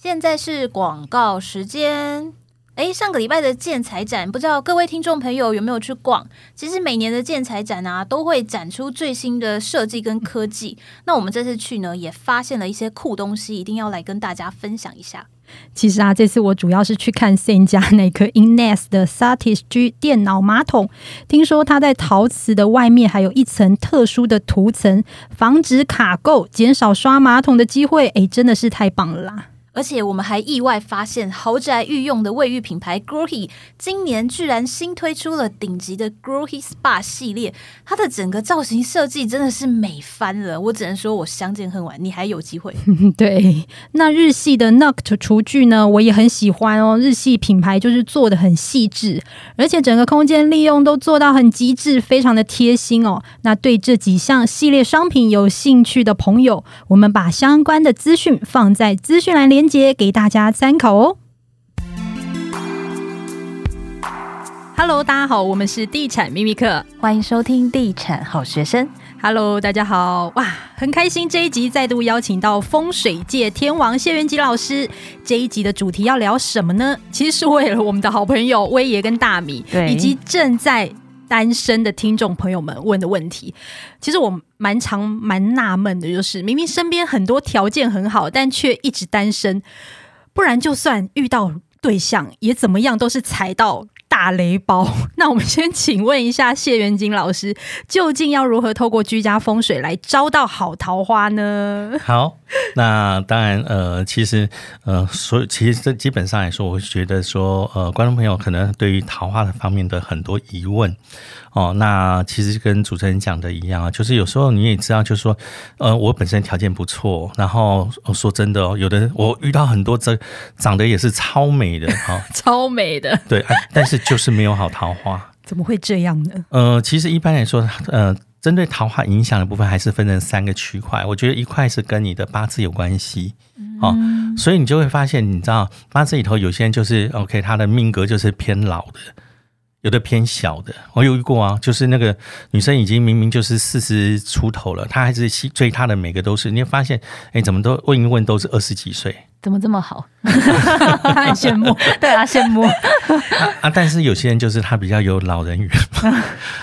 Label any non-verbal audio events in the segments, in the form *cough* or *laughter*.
现在是广告时间。诶，上个礼拜的建材展，不知道各位听众朋友有没有去逛？其实每年的建材展啊，都会展出最新的设计跟科技。那我们这次去呢，也发现了一些酷东西，一定要来跟大家分享一下。其实啊，这次我主要是去看 Sen 家那颗 Innest 的 Satis G 电脑马桶。听说它在陶瓷的外面还有一层特殊的涂层，防止卡垢，减少刷马桶的机会。诶，真的是太棒了啦！而且我们还意外发现，豪宅御用的卫浴品牌 Grohe 今年居然新推出了顶级的 Grohe Spa 系列，它的整个造型设计真的是美翻了。我只能说，我相见恨晚，你还有机会。*laughs* 对，那日系的 Noct 厨具呢，我也很喜欢哦。日系品牌就是做的很细致，而且整个空间利用都做到很极致，非常的贴心哦。那对这几项系列商品有兴趣的朋友，我们把相关的资讯放在资讯栏连接给大家参考哦。Hello，大家好，我们是地产秘密客，欢迎收听地产好学生。Hello，大家好，哇，很开心这一集再度邀请到风水界天王谢元吉老师。这一集的主题要聊什么呢？其实是为了我们的好朋友威爷跟大米，以及正在单身的听众朋友们问的问题，其实我蛮常蛮纳闷的，就是明明身边很多条件很好，但却一直单身，不然就算遇到对象，也怎么样都是踩到大雷包。*laughs* 那我们先请问一下谢元金老师，究竟要如何透过居家风水来招到好桃花呢？好，*laughs* 那当然，呃，其实，呃，所以其实这基本上来说，我会觉得说，呃，观众朋友可能对于桃花的方面的很多疑问。哦，那其实跟主持人讲的一样啊，就是有时候你也知道，就是说，呃，我本身条件不错，然后说真的哦，有的人我遇到很多这长得也是超美的哈，*laughs* 超美的，对，但是就是没有好桃花，怎么会这样呢？呃，其实一般来说，呃，针对桃花影响的部分，还是分成三个区块。我觉得一块是跟你的八字有关系，哦，所以你就会发现，你知道八字里头有些人就是 OK，他的命格就是偏老的。有的偏小的，我有遇过啊，就是那个女生已经明明就是四十出头了，她还是追她的每个都是，你会发现，哎、欸，怎么都问一问都是二十几岁，怎么这么好？很羡慕，对啊，羡慕啊，啊！但是有些人就是他比较有老人缘，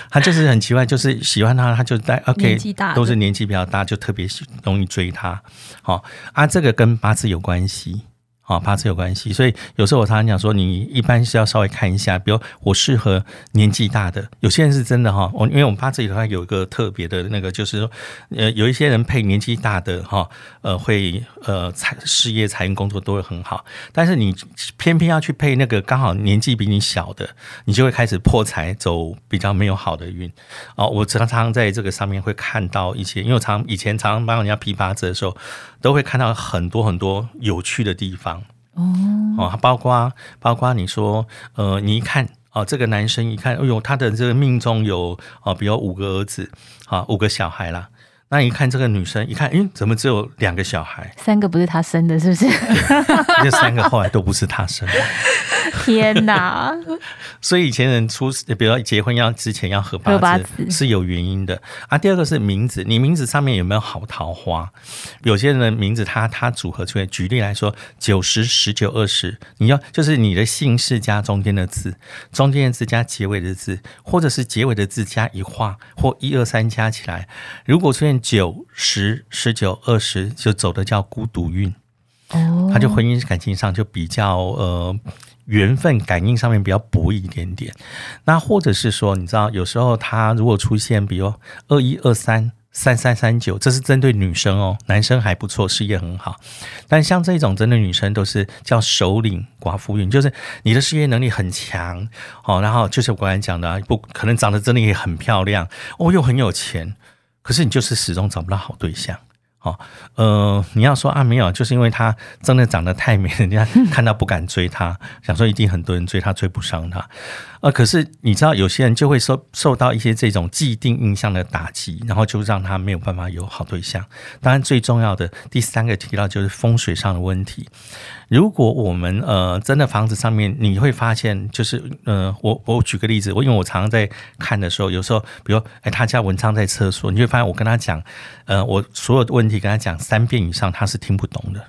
他就是很奇怪，就是喜欢他，他就在 OK，都是年纪比较大，就特别容易追他。好啊，这个跟八字有关系。啊，八字有关系，所以有时候我常常讲说，你一般是要稍微看一下，比如我适合年纪大的，有些人是真的哈，我因为我们八字里头有一个特别的那个，就是说，呃，有一些人配年纪大的哈，呃，会呃财事业财运工作都会很好，但是你偏偏要去配那个刚好年纪比你小的，你就会开始破财，走比较没有好的运。哦，我常常在这个上面会看到一些，因为我常以前常常帮人家批八字的时候，都会看到很多很多有趣的地方。哦，哦，包括包括你说，呃，你一看哦，这个男生一看，哎呦，他的这个命中有哦，比如五个儿子，啊，五个小孩啦。那一看这个女生，一看，嗯，怎么只有两个小孩？三个不是她生的，是不是？*laughs* 这三个后来都不是她生的。天哪！*laughs* 所以以前人出，比如说结婚要之前要合八字，八字是有原因的啊。第二个是名字，你名字上面有没有好桃花？有些人的名字他他组合出来，举例来说，九十十九二十，你要就是你的姓氏加中间的字，中间的字加结尾的字，或者是结尾的字加一画或一二三加起来，如果出现九十十九二十，就走的叫孤独运哦，他就婚姻感情上就比较呃。缘分感应上面比较薄一点点，那或者是说，你知道，有时候他如果出现，比如二一二三三三三九，这是针对女生哦，男生还不错，事业很好。但像这种针对女生，都是叫首领寡妇运，就是你的事业能力很强哦，然后就是我刚才讲的，不可能长得真的也很漂亮哦，又很有钱，可是你就是始终找不到好对象。哦，呃，你要说啊，没有，就是因为他真的长得太美，人家看到不敢追他，想说一定很多人追他，追不上他。呃，可是你知道，有些人就会受受到一些这种既定印象的打击，然后就让他没有办法有好对象。当然，最重要的第三个提到就是风水上的问题。如果我们呃真的房子上面，你会发现就是呃，我我举个例子，我因为我常常在看的时候，有时候比如哎，他家文昌在厕所，你会发现我跟他讲，呃，我所有的问题跟他讲三遍以上，他是听不懂的。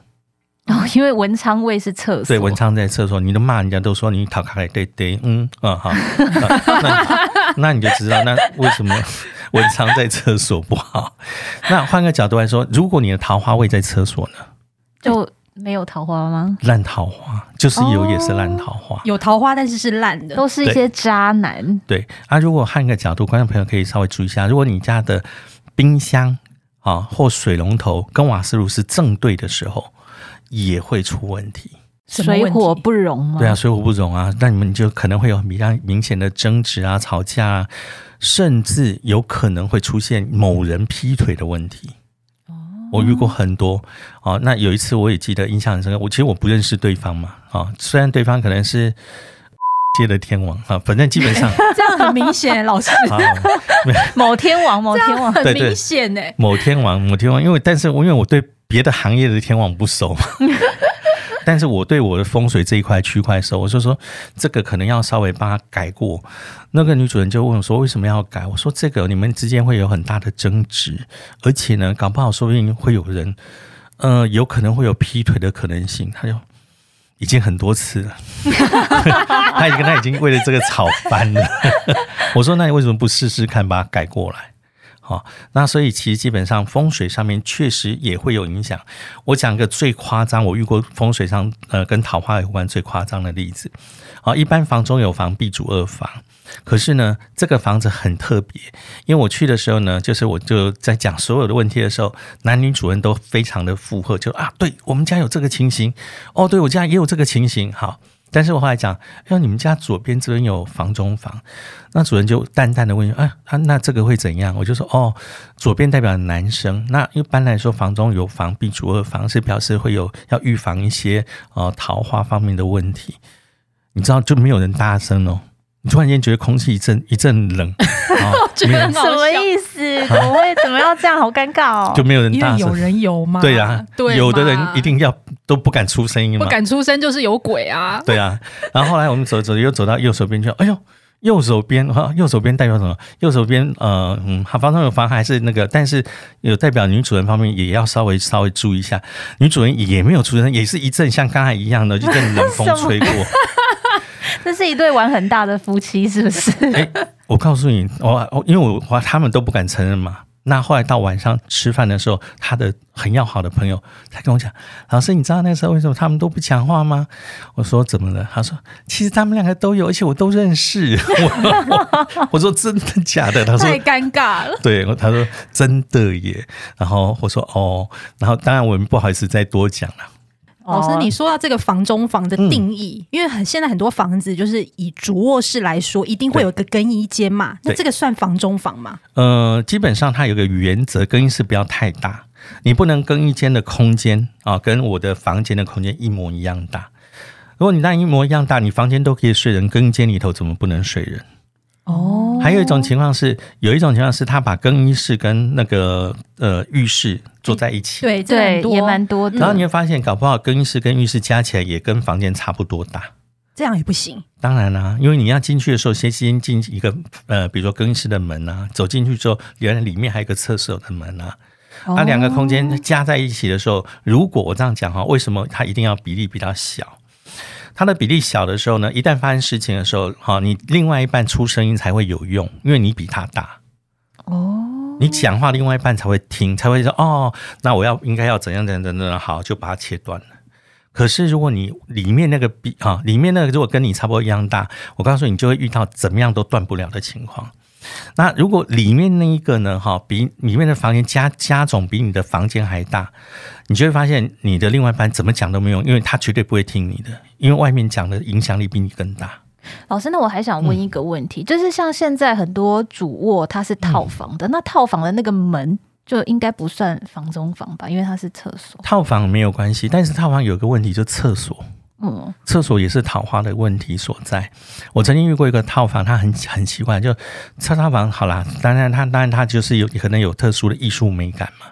然后因为文昌位是厕所，对，文昌在厕所，你都骂人家都说你讨卡来对对，嗯啊好，那那你就知道那为什么文昌在厕所不好。那换个角度来说，如果你的桃花位在厕所呢，就没有桃花吗？烂桃花就是有也是烂桃花，有桃花但是是烂的，都是一些渣男。对啊，如果换个角度，观众朋友可以稍微注意一下，如果你家的冰箱啊或水龙头跟瓦斯炉是正对的时候。也会出问题，水火不容吗？对啊，水火不容啊，那你们就可能会有比较明显的争执啊、吵架啊，甚至有可能会出现某人劈腿的问题。哦，我遇过很多哦。那有一次我也记得印象很深刻，我其实我不认识对方嘛，啊，虽然对方可能是 *laughs* 接的天王啊，反正基本上 *laughs* 这样很明显，老师 *laughs* 某天王，某天王很明显呢，某天王，某天王，因为但是我因为我对。别的行业的天王不熟嘛，*laughs* 但是我对我的风水这一块区块熟，我就说这个可能要稍微帮他改过。那个女主人就问我说：“为什么要改？”我说：“这个你们之间会有很大的争执，而且呢，搞不好说不定会有人，呃，有可能会有劈腿的可能性。”他就已经很多次了，*laughs* 他已经跟他已经为了这个吵翻了。*laughs* 我说：“那你为什么不试试看，把它改过来？”哦，那所以其实基本上风水上面确实也会有影响。我讲个最夸张，我遇过风水上呃跟桃花有关最夸张的例子。好，一般房中有房必主二房，可是呢这个房子很特别，因为我去的时候呢，就是我就在讲所有的问题的时候，男女主人都非常的附和，就啊，对我们家有这个情形，哦，对我家也有这个情形，好。但是我后来讲，哎，你们家左边这边有房中房，那主人就淡淡的问，哎，啊，那这个会怎样？我就说，哦，左边代表男生，那一般来说，房中有房必主二房，是表示会有要预防一些呃桃花方面的问题。你知道，就没有人大声哦。突然间觉得空气一阵一阵冷，*laughs* 觉得什么意思？*laughs* 要这样？好尴尬哦！就没有人大声，有人有吗？对呀，有的人一定要都不敢出声音嘛，不敢出声就是有鬼啊！对啊，然后后来我们走走又走到右手边去，哎呦，右手边哈，右手边代表什么？右手边呃嗯，好，房中有房还是那个，但是有代表女主人方面也要稍微稍微注意一下，女主人也没有出声，也是一阵像刚才一样的，就阵冷风吹过。*laughs* 这是一对玩很大的夫妻，是不是？欸、我告诉你，我因为我他们都不敢承认嘛。那后来到晚上吃饭的时候，他的很要好的朋友才跟我讲：“老师，你知道那时候为什么他们都不讲话吗？”我说：“怎么了？”他说：“其实他们两个都有，而且我都认识。*laughs* 我”我说：“真的假的？”他说：“太尴尬了。”对，他说：“真的耶。”然后我说：“哦。”然后当然我们不好意思再多讲了。老师，你说到这个房中房的定义，嗯、因为很现在很多房子就是以主卧室来说，一定会有个更衣间嘛，那这个算房中房吗？呃，基本上它有个原则，更衣室不要太大，你不能更衣间的空间啊跟我的房间的空间一模一样大。如果你那一模一样大，你房间都可以睡人，更衣间里头怎么不能睡人？哦，还有一种情况是，有一种情况是他把更衣室跟那个呃浴室坐在一起，对对，也蛮多的。然后你会发现，搞不好更衣室跟浴室加起来也跟房间差不多大，这样也不行。当然啦、啊，因为你要进去的时候，先先进一个呃，比如说更衣室的门啊，走进去之后，原来里面还有一个厕所的门啊，那、两个空间加在一起的时候，如果我这样讲哈，为什么它一定要比例比较小？它的比例小的时候呢，一旦发生事情的时候，哈，你另外一半出声音才会有用，因为你比他大。哦，你讲话另外一半才会听，才会说哦，那我要应该要怎样怎样怎样好，就把它切断了。可是如果你里面那个比啊，里面那个如果跟你差不多一样大，我告诉你，你就会遇到怎么样都断不了的情况。那如果里面那一个呢？哈，比里面的房间加加总比你的房间还大，你就会发现你的另外一半怎么讲都没用，因为他绝对不会听你的，因为外面讲的影响力比你更大。老师，那我还想问一个问题，嗯、就是像现在很多主卧它是套房的，嗯、那套房的那个门就应该不算房中房吧？因为它是厕所。套房没有关系，但是套房有个问题，就厕所。嗯，厕所也是桃花的问题所在。我曾经遇过一个套房，它很很奇怪，就套套房好啦，当然它当然它就是有可能有特殊的艺术美感嘛，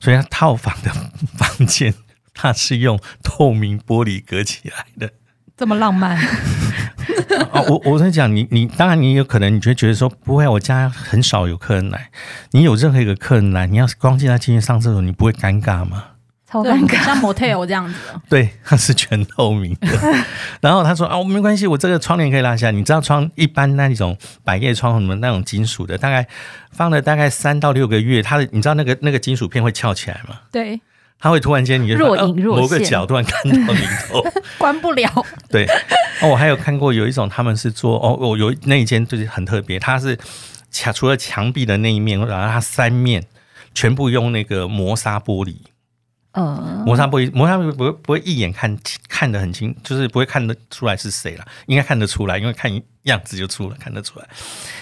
所以它套房的 *laughs* 房间它是用透明玻璃隔起来的，这么浪漫。啊、*laughs* 我我跟你讲，你你当然你有可能你就觉得说不会，我家很少有客人来，你有任何一个客人来，你要是光进来进去上厕所，你不会尴尬吗？超尴尬，像 motel 这样子。对，*laughs* 它是全透明的。*laughs* 然后他说啊，我没关系，我这个窗帘可以拉下。你知道窗一般那种百叶窗什么那种金属的，大概放了大概三到六个月，它的你知道那个那个金属片会翘起来吗？对，它会突然间你就若隐若现，某个角度看到里头，*laughs* 关不了。*laughs* 对，哦，我还有看过有一种他们是做哦，我有那一间就是很特别，它是墙除了墙壁的那一面，然后它三面全部用那个磨砂玻璃。嗯，磨砂玻璃，磨砂玻璃不会不会一眼看看得很清，就是不会看得出来是谁了，应该看得出来，因为看样子就出了，看得出来。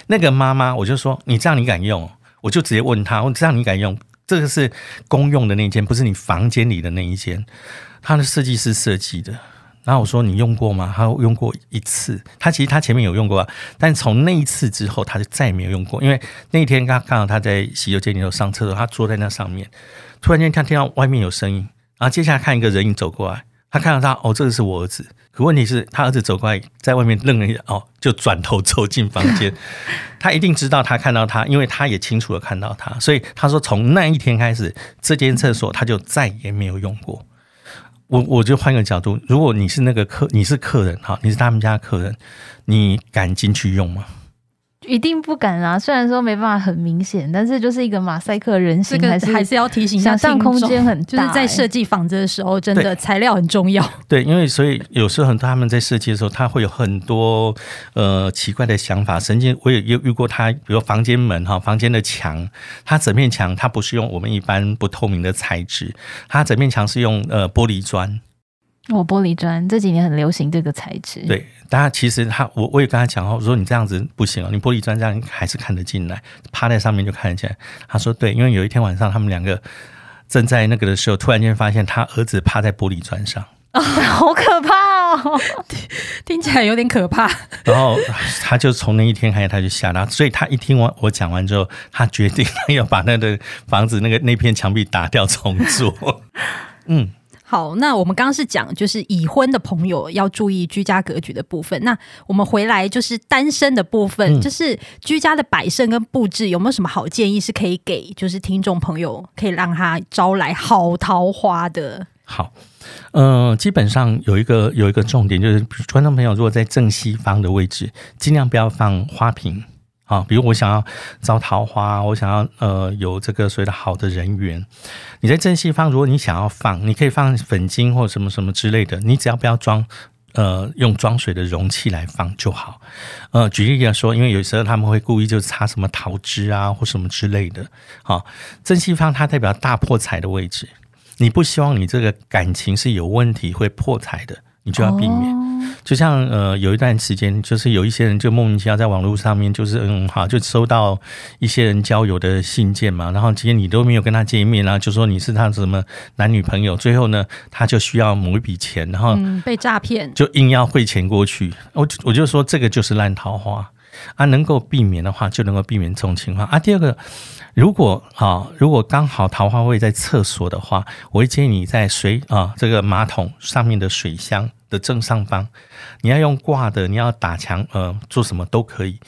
那个妈妈，我就说你这样你敢用？我就直接问他，我这样你敢用？这个是公用的那间，不是你房间里的那一间，他的设计师设计的。然后我说你用过吗？他用过一次，他其实他前面有用过，但从那一次之后他就再也没有用过，因为那一天刚看到他在洗手间里头上厕所，他坐在那上面。突然间，他听到外面有声音，然后接下来看一个人影走过来，他看到他，哦，这个是我儿子。可问题是，他儿子走过来，在外面愣了一下，哦，就转头走进房间。*laughs* 他一定知道他看到他，因为他也清楚的看到他，所以他说从那一天开始，这间厕所他就再也没有用过。我我就换个角度，如果你是那个客，你是客人哈，你是他们家的客人，你敢进去用吗？一定不敢啊！虽然说没办法很明显，但是就是一个马赛克人形，还是还是要提醒一下，想象空间很大，就是在设计房子的时候，真的材料很重要。*laughs* 对，因为所以有时候很多他们在设计的时候，他会有很多呃奇怪的想法。曾经我也有遇过他，比如房间门哈，房间的墙，它整面墙它不是用我们一般不透明的材质，它整面墙是用呃玻璃砖。哦，玻璃砖这几年很流行这个材质。对，大家其实他，我我也跟他讲哦，我说你这样子不行哦，你玻璃砖这样还是看得进来，趴在上面就看得见。他说对，因为有一天晚上他们两个正在那个的时候，突然间发现他儿子趴在玻璃砖上，哦，*laughs* 好可怕哦，*laughs* 听起来有点可怕。*laughs* 然后他就从那一天开始他就吓到，所以他一听完我讲完之后，他决定要把那个房子那个那片墙壁打掉重做。嗯。好，那我们刚刚是讲，就是已婚的朋友要注意居家格局的部分。那我们回来就是单身的部分，嗯、就是居家的摆设跟布置，有没有什么好建议是可以给就是听众朋友，可以让他招来好桃花的？好，嗯、呃，基本上有一个有一个重点，就是观众朋友如果在正西方的位置，尽量不要放花瓶。啊，比如我想要招桃花，我想要呃有这个所谓的好的人缘，你在正西方，如果你想要放，你可以放粉晶或什么什么之类的，你只要不要装呃用装水的容器来放就好。呃，举例来说，因为有时候他们会故意就插什么桃枝啊或什么之类的。好，正西方它代表大破财的位置，你不希望你这个感情是有问题会破财的，你就要避免。就像呃，有一段时间，就是有一些人就莫名其妙在网络上面，就是嗯，好，就收到一些人交友的信件嘛，然后今天你都没有跟他见面，然后就说你是他什么男女朋友，最后呢，他就需要某一笔钱，然后、被诈骗，就硬要汇钱过去。我我就说这个就是烂桃花啊，能够避免的话，就能够避免这种情况啊。第二个，如果啊，如果刚好桃花位在厕所的话，我会建议你在水啊这个马桶上面的水箱的正上方，你要用挂的，你要打墙，呃，做什么都可以。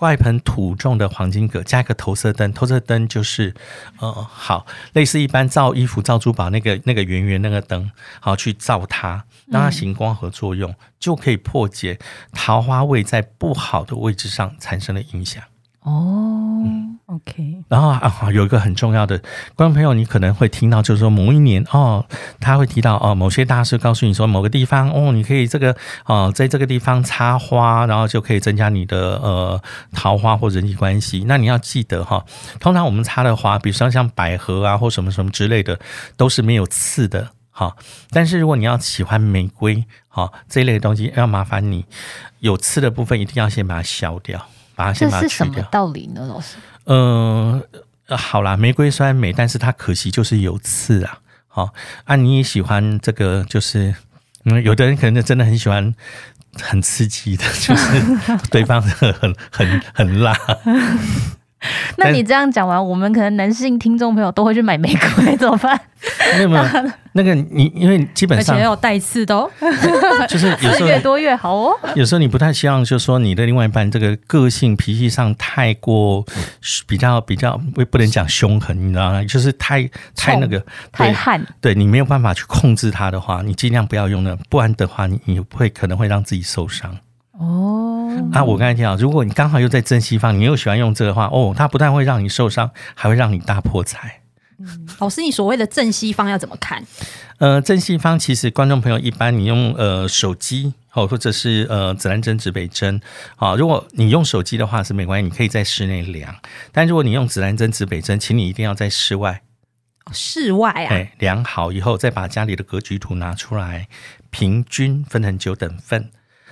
挂一盆土种的黄金葛，加一个投射灯，投射灯就是，呃，好，类似一般照衣服、照珠宝那个那个圆圆那个灯，好去照它，让它行光合作用，就可以破解桃花位在不好的位置上产生的影响。哦、嗯、，OK。然后啊，有一个很重要的观众朋友，你可能会听到，就是说某一年哦，他会提到哦，某些大师告诉你说，某个地方哦，你可以这个哦，在这个地方插花，然后就可以增加你的呃桃花或人际关系。那你要记得哈、哦，通常我们插的花，比如说像百合啊或什么什么之类的，都是没有刺的哈、哦。但是如果你要喜欢玫瑰哈、哦、这一类的东西，要麻烦你有刺的部分一定要先把它削掉。这是什么道理呢，老师？嗯、呃，好啦，玫瑰虽然美，但是它可惜就是有刺啊。好啊，你也喜欢这个，就是嗯，有的人可能真的很喜欢很刺激的，就是 *laughs* 对方很很很辣。*laughs* 那你这样讲完，我们可能男性听众朋友都会去买玫瑰，怎么办？没有没有，*laughs* 那个你因为基本上要有带刺的哦，*laughs* 就是有时候越多越好哦。有时候你不太希望，就是说你的另外一半这个个性脾气上太过比较比较不不能讲凶狠，你知道吗？就是太太那个太悍，对你没有办法去控制他的话，你尽量不要用那，不然的话你你会可能会让自己受伤。哦，啊，我刚才听到，如果你刚好又在正西方，你又喜欢用这个话，哦，它不但会让你受伤，还会让你大破财。嗯，老师，你所谓的正西方要怎么看？呃，正西方其实观众朋友一般你用呃手机哦，或者是呃指南针、指北针啊，如果你用手机的话是没关系，你可以在室内量。但如果你用指南针、指北针，请你一定要在室外。室外啊，哎，量好以后再把家里的格局图拿出来，平均分成九等份。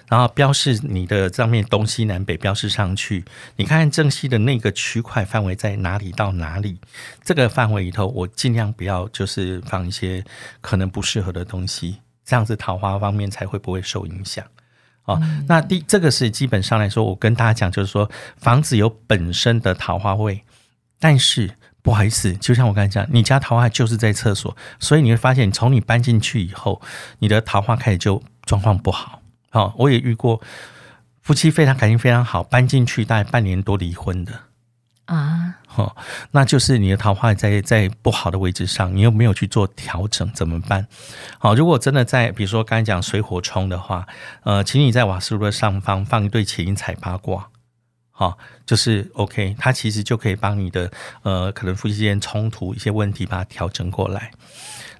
然后标示你的上面东西南北标示上去，你看看正西的那个区块范围在哪里到哪里？这个范围里头，我尽量不要就是放一些可能不适合的东西，这样子桃花方面才会不会受影响。哦，嗯、那第这个是基本上来说，我跟大家讲，就是说房子有本身的桃花味，但是不好意思，就像我刚才讲，你家桃花就是在厕所，所以你会发现，从你搬进去以后，你的桃花开始就状况不好。好，我也遇过夫妻非常感情非常好，搬进去大概半年多离婚的啊。好，那就是你的桃花在在不好的位置上，你又没有去做调整，怎么办？好，如果真的在比如说刚才讲水火冲的话，呃，请你在瓦斯炉的上方放一对麒麟彩八卦，好，就是 OK，它其实就可以帮你的呃可能夫妻之间冲突一些问题，把它调整过来。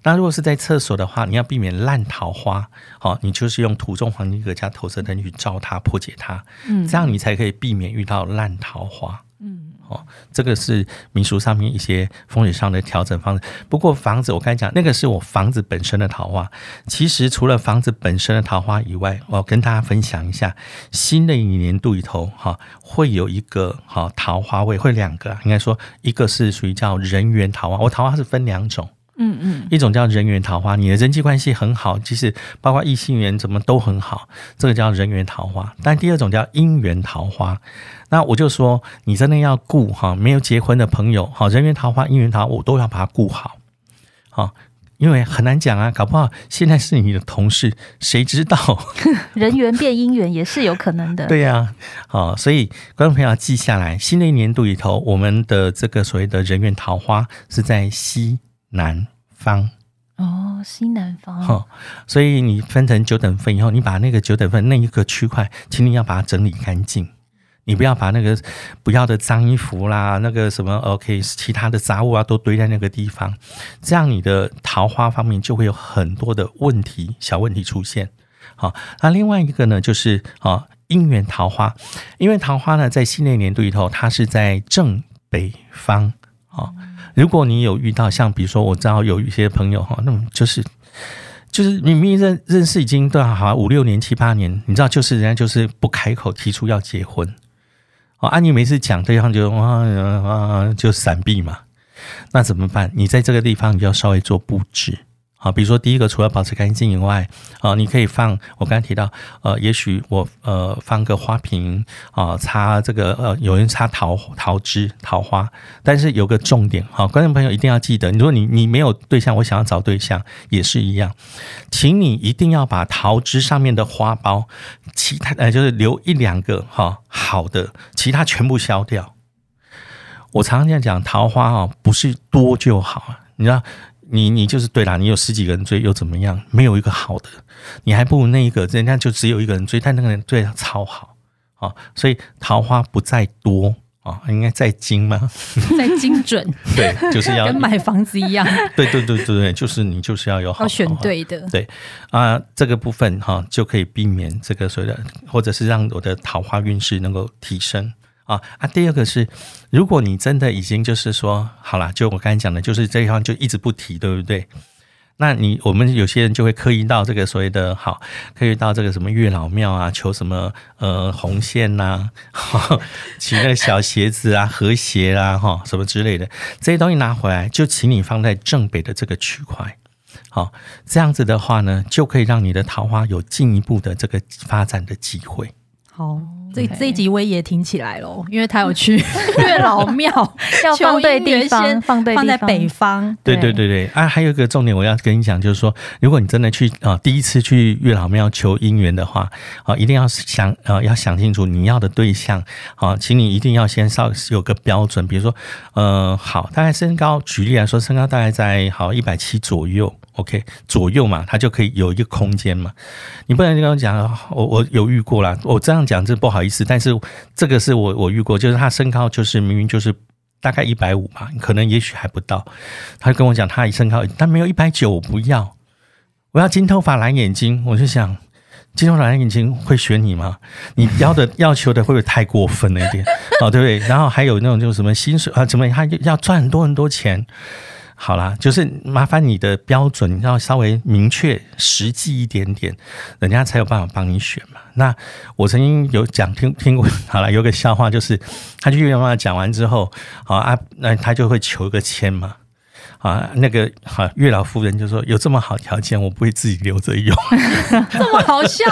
那如果是在厕所的话，你要避免烂桃花，好，你就是用土中黄金格加投射灯去照它，破解它，嗯，这样你才可以避免遇到烂桃花，嗯，哦，这个是民俗上面一些风水上的调整方式。不过房子，我刚才讲那个是我房子本身的桃花，其实除了房子本身的桃花以外，我要跟大家分享一下，新的一年度里头，哈，会有一个哈桃花位，会两个，应该说一个是属于叫人缘桃花，我桃花是分两种。嗯嗯，一种叫人缘桃花，你的人际关系很好，其实包括异性缘怎么都很好，这个叫人缘桃花。但第二种叫姻缘桃花，那我就说你真的要顾哈，没有结婚的朋友好，人缘桃花、姻缘桃花我都要把它顾好，好，因为很难讲啊，搞不好现在是你的同事，谁知道？*laughs* 人缘变姻缘也是有可能的。*laughs* 对呀、啊，好，所以观众朋友要记下来，新的一年度里头，我们的这个所谓的人缘桃花是在西。南方哦，西南方。好，所以你分成九等份以后，你把那个九等份那一个区块，请你要把它整理干净。你不要把那个不要的脏衣服啦，那个什么 OK，其他的杂物啊，都堆在那个地方，这样你的桃花方面就会有很多的问题，小问题出现。好，那另外一个呢，就是啊，姻缘桃花，因为桃花呢，在新的年度里头，它是在正北方。啊。如果你有遇到像比如说我知道有一些朋友哈，那么就是就是明明认认识已经都好五六年七八年，你知道就是人家就是不开口提出要结婚，哦，啊你每次讲对方就啊啊就闪避嘛，那怎么办？你在这个地方你就要稍微做布置。好，比如说第一个，除了保持干净以外，啊，你可以放我刚才提到，呃，也许我呃放个花瓶啊，插这个呃，有人插桃桃枝桃花，但是有个重点，好，观众朋友一定要记得，如果你你没有对象，我想要找对象也是一样，请你一定要把桃枝上面的花苞，其他呃就是留一两个哈好的，其他全部消掉。我常常这样讲，桃花哈不是多就好，你知道。你你就是对啦，你有十几个人追又怎么样？没有一个好的，你还不如那一个，人家就只有一个人追，但那个人追得超好啊！所以桃花不在多啊，应该在精吗？*laughs* 在精准，对，就是要跟买房子一样。*laughs* 对对对对对，就是你就是要有好，要选对的。对啊，这个部分哈就可以避免这个所谓的，或者是让我的桃花运势能够提升。啊啊！第二个是，如果你真的已经就是说好了，就我刚才讲的，就是这一方就一直不提，对不对？那你我们有些人就会刻意到这个所谓的好，刻意到这个什么月老庙啊，求什么呃红线呐、啊，取那个小鞋子啊、和谐啊，哈什么之类的这些东西拿回来，就请你放在正北的这个区块。好，这样子的话呢，就可以让你的桃花有进一步的这个发展的机会。好。这这一集威爷听起来喽，因为他有去 *laughs* 月老庙，*laughs* 要放对地方，放对放在北方。对对对对啊，还有一个重点我要跟你讲，就是说，如果你真的去啊第一次去月老庙求姻缘的话啊，一定要想啊要想清楚你要的对象啊，请你一定要先稍有个标准，比如说呃好，大概身高，举例来说，身高大概在好一百七左右。OK，左右嘛，它就可以有一个空间嘛。你不能跟我讲，我我犹豫过了，我这样讲这不好意思。但是这个是我我遇过，就是他身高就是明明就是大概一百五吧，可能也许还不到。他就跟我讲，他身高但没有一百九，我不要，我要金头发蓝眼睛。我就想，金头发蓝眼睛会选你吗？你要的要求的会不会太过分了一点？*laughs* 哦，对不对？然后还有那种就是什么薪水啊，怎么他要赚很多很多钱。好啦，就是麻烦你的标准要稍微明确、实际一点点，人家才有办法帮你选嘛。那我曾经有讲听听过，好了，有个笑话，就是他去月老庙讲完之后，好啊，那他就会求个签嘛，啊，那个好月老夫人就说有这么好条件，我不会自己留着用，*laughs* 这么好笑。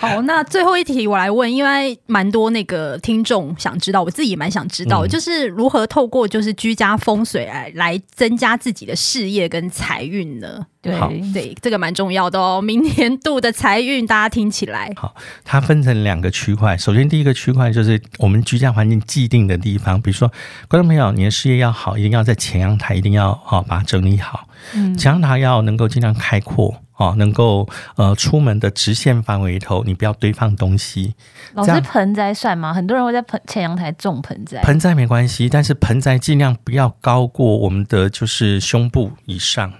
好，那最后一题我来问，因为蛮多那个听众想知道，我自己也蛮想知道，嗯、就是如何透过就是居家风水来来增加自己的事业跟财运呢？对好对，这个蛮重要的哦。*laughs* 明年度的财运，大家听起来好。它分成两个区块，首先第一个区块就是我们居家环境既定的地方，比如说观众朋友，你的事业要好，一定要在前阳台，一定要好把它整理好，嗯，前阳台要能够尽量开阔。哦，能够呃出门的直线范围里头，你不要堆放东西。老师，盆栽算吗？很多人会在盆前阳台种盆栽。盆栽没关系，但是盆栽尽量不要高过我们的就是胸部以上，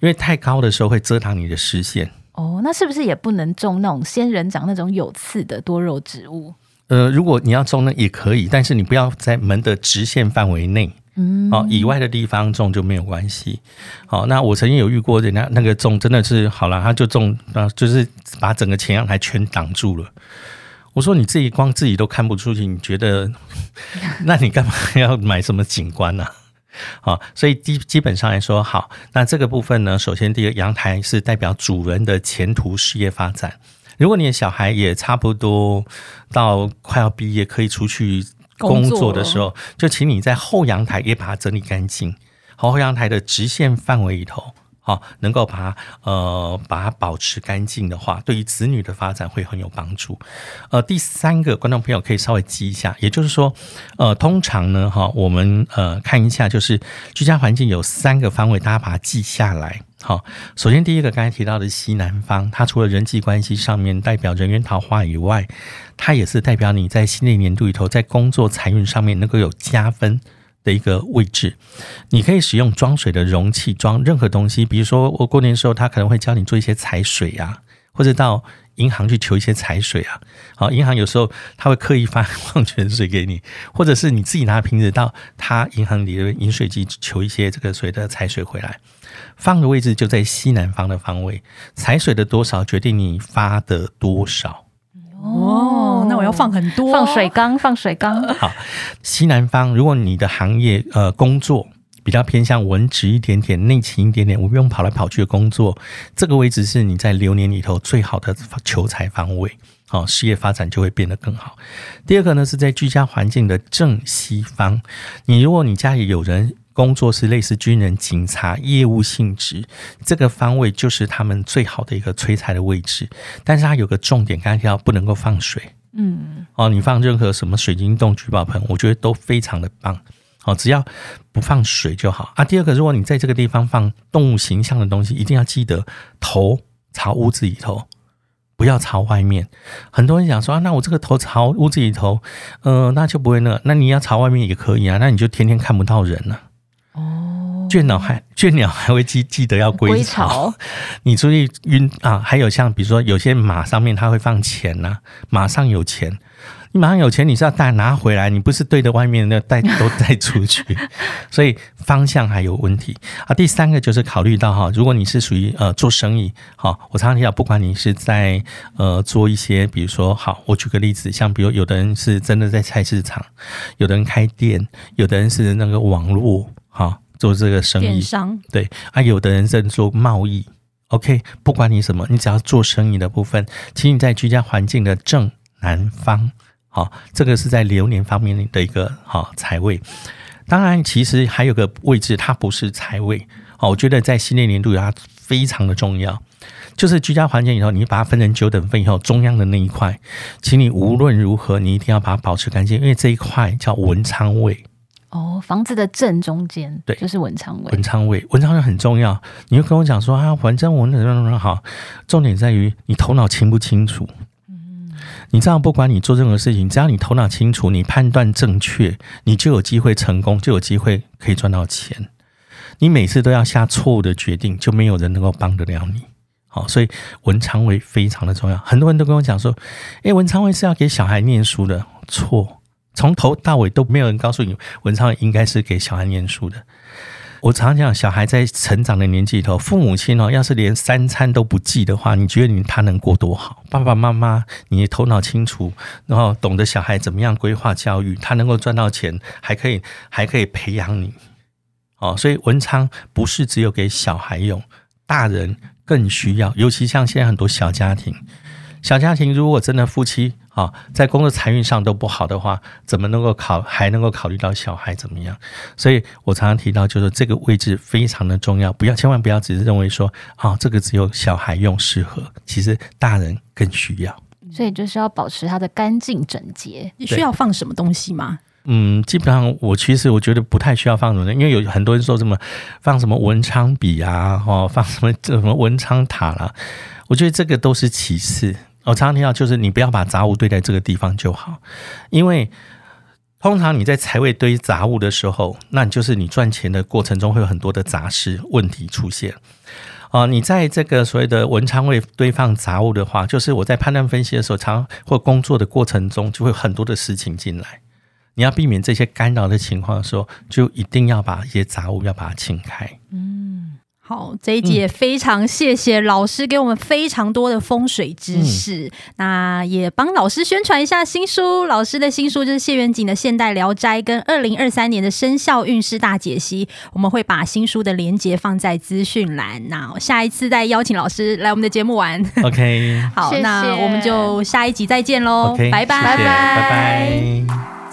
因为太高的时候会遮挡你的视线。哦，那是不是也不能种那种仙人掌那种有刺的多肉植物？呃，如果你要种呢也可以，但是你不要在门的直线范围内。嗯，哦，以外的地方种就没有关系。好，那我曾经有遇过人家那个种真的是好了，他就种啊，就是把整个前阳台全挡住了。我说你自己光自己都看不出去，你觉得，*laughs* 那你干嘛 *laughs* 要买什么景观呢？好，所以基基本上来说，好，那这个部分呢，首先第一个阳台是代表主人的前途事业发展。如果你的小孩也差不多到快要毕业，可以出去。工作的时候，就请你在后阳台也把它整理干净。好，后阳台的直线范围里头，好，能够把它呃把它保持干净的话，对于子女的发展会很有帮助。呃，第三个观众朋友可以稍微记一下，也就是说，呃，通常呢，哈，我们呃看一下，就是居家环境有三个方位，大家把它记下来。好，首先第一个刚才提到的西南方，它除了人际关系上面代表人缘桃花以外，它也是代表你在新的一年度里头，在工作财运上面能够有加分的一个位置。你可以使用装水的容器装任何东西，比如说我过年的时候，他可能会教你做一些财水啊，或者到银行去求一些财水啊。*laughs* 好，银行有时候他会刻意发 *laughs* 矿泉水给你，或者是你自己拿瓶子到他银行里的饮水机求一些这个水的财水回来。放的位置就在西南方的方位，财水的多少决定你发的多少。哦，那我要放很多，放水缸，放水缸。*laughs* 好，西南方，如果你的行业呃工作比较偏向文职一点点、内勤一点点，我不用跑来跑去的工作，这个位置是你在流年里头最好的求财方位，好，事业发展就会变得更好。第二个呢，是在居家环境的正西方，你如果你家里有人。工作是类似军人、警察业务性质，这个方位就是他们最好的一个催财的位置。但是它有个重点，刚才提到不能够放水。嗯，哦，你放任何什么水晶洞、聚宝盆，我觉得都非常的棒。哦，只要不放水就好啊。第二个，如果你在这个地方放动物形象的东西，一定要记得头朝屋子里头，不要朝外面。很多人想说啊，那我这个头朝屋子里头，呃，那就不会那。那你要朝外面也可以啊，那你就天天看不到人了。倦鸟还倦鸟还会记记得要归巢，*laughs* 你出去晕啊，还有像比如说有些马上面它会放钱呐、啊，马上有钱，你马上有钱你是要带拿回来，你不是对着外面那带都带出去，*laughs* 所以方向还有问题。啊。第三个就是考虑到哈，如果你是属于呃做生意，好，我常常提到，不管你是在呃做一些，比如说好，我举个例子，像比如有的人是真的在菜市场，有的人开店，有的人是那个网络，哈。做这个生意，商对啊，有的人在做贸易 OK，不管你什么，你只要做生意的部分，请你在居家环境的正南方，好，这个是在流年方面的一个好财位。当然，其实还有个位置，它不是财位，哦，我觉得在新的年度它非常的重要，就是居家环境以后，你把它分成九等份以后，中央的那一块，请你无论如何，你一定要把它保持干净，因为这一块叫文昌位。哦，房子的正中间，对，就是文昌位。文昌位，文昌位很重要。你会跟我讲说啊，反正我那那那好，重点在于你头脑清不清楚。嗯，你知道，不管你做任何事情，只要你头脑清楚，你判断正确，你就有机会成功，就有机会可以赚到钱。你每次都要下错误的决定，就没有人能够帮得了你。好，所以文昌位非常的重要。很多人都跟我讲说，诶，文昌位是要给小孩念书的，错。从头到尾都没有人告诉你，文昌应该是给小孩念书的。我常讲，小孩在成长的年纪里头，父母亲哦，要是连三餐都不记的话，你觉得你他能过多好？爸爸妈妈，你头脑清楚，然后懂得小孩怎么样规划教育，他能够赚到钱，还可以还可以培养你。哦，所以文昌不是只有给小孩用，大人更需要，尤其像现在很多小家庭。小家庭如果真的夫妻啊，在工作财运上都不好的话，怎么能够考还能够考虑到小孩怎么样？所以我常常提到，就是这个位置非常的重要，不要千万不要只是认为说啊，这个只有小孩用适合，其实大人更需要。所以就是要保持它的干净整洁。你需要放什么东西吗？嗯，基本上我其实我觉得不太需要放什么，因为有很多人说什么放什么文昌笔啊，哦，放什么这什么文昌塔啦，我觉得这个都是其次。我常常听到，就是你不要把杂物堆在这个地方就好，因为通常你在财位堆杂物的时候，那你就是你赚钱的过程中会有很多的杂事问题出现。啊，你在这个所谓的文昌位堆放杂物的话，就是我在判断分析的时候，常或工作的过程中就会有很多的事情进来，你要避免这些干扰的情况的时候，就一定要把一些杂物要把它清开。嗯。好，这一集也非常谢谢老师给我们非常多的风水知识。嗯、那也帮老师宣传一下新书，老师的新书就是谢元景的《现代聊斋》跟二零二三年的生肖运势大解析。我们会把新书的连接放在资讯栏。那下一次再邀请老师来我们的节目玩。*laughs* OK，好，谢谢，那我们就下一集再见喽，okay, 拜拜，拜拜。拜拜。